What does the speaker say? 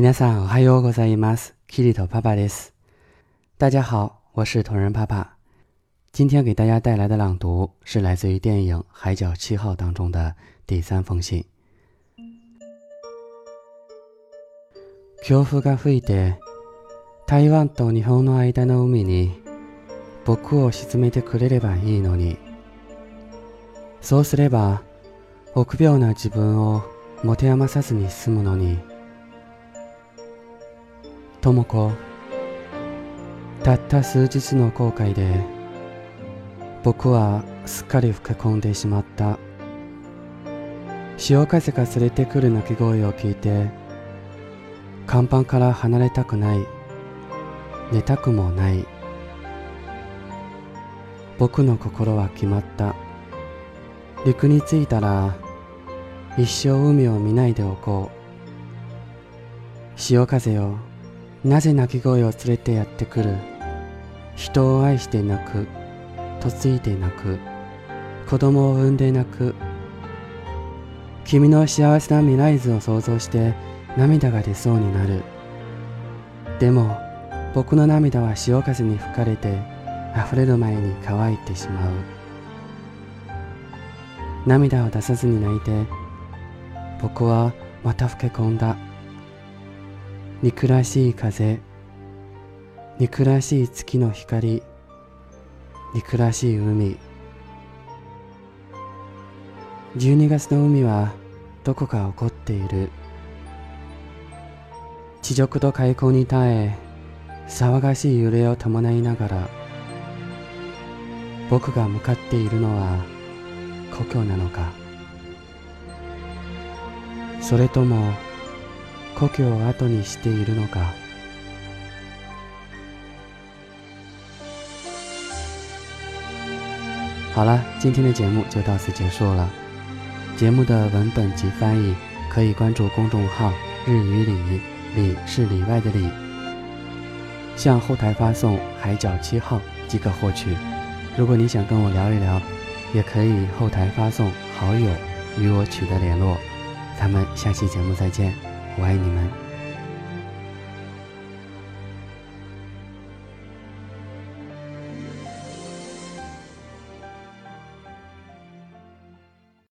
皆さんおはようございます。キリトパパです。大家好，我是同人爸爸。今天给大家带来的朗读是来自于电影《海角七号》当中的第三封信。強風が吹いて台湾と日本の間の海に僕を沈めてくれればいいのにそうすれば臆病な自分を持て余さずに済むのに智子。たった数日の後悔で僕はすっかり老け込んでしまった。潮風が連れてくる鳴き声を聞いて甲板から離れたくない。寝たくもない。僕の心は決まった。陸に着いたら一生海を見ないでおこう。潮風よなぜ鳴き声を連れてやってくる？人を愛して泣く嫁いで泣く子供を産んで泣く。君の幸せな未来図を想像して涙が出そうになる。でも僕の涙は潮風に吹かれて溢れる前に乾いてしまう。涙を出さずに泣いて僕はまた老け込んだ。憎らしい風憎らしい月の光憎らしい海。12月の海はどこか怒っている。地上と開口に耐え騒がしい揺れを伴いながら僕が向かっているのは故郷なのか。それとも故郷を後にしているのか好了，今天的节目就到此结束了。节目的文本及翻译可以关注公众号“日语里”，里是里外的里。向后台发送“海角七号”即可获取。如果你想跟我聊一聊，也可以后台发送“好友”与我取得联络。咱们下期节目再见， 我爱你们。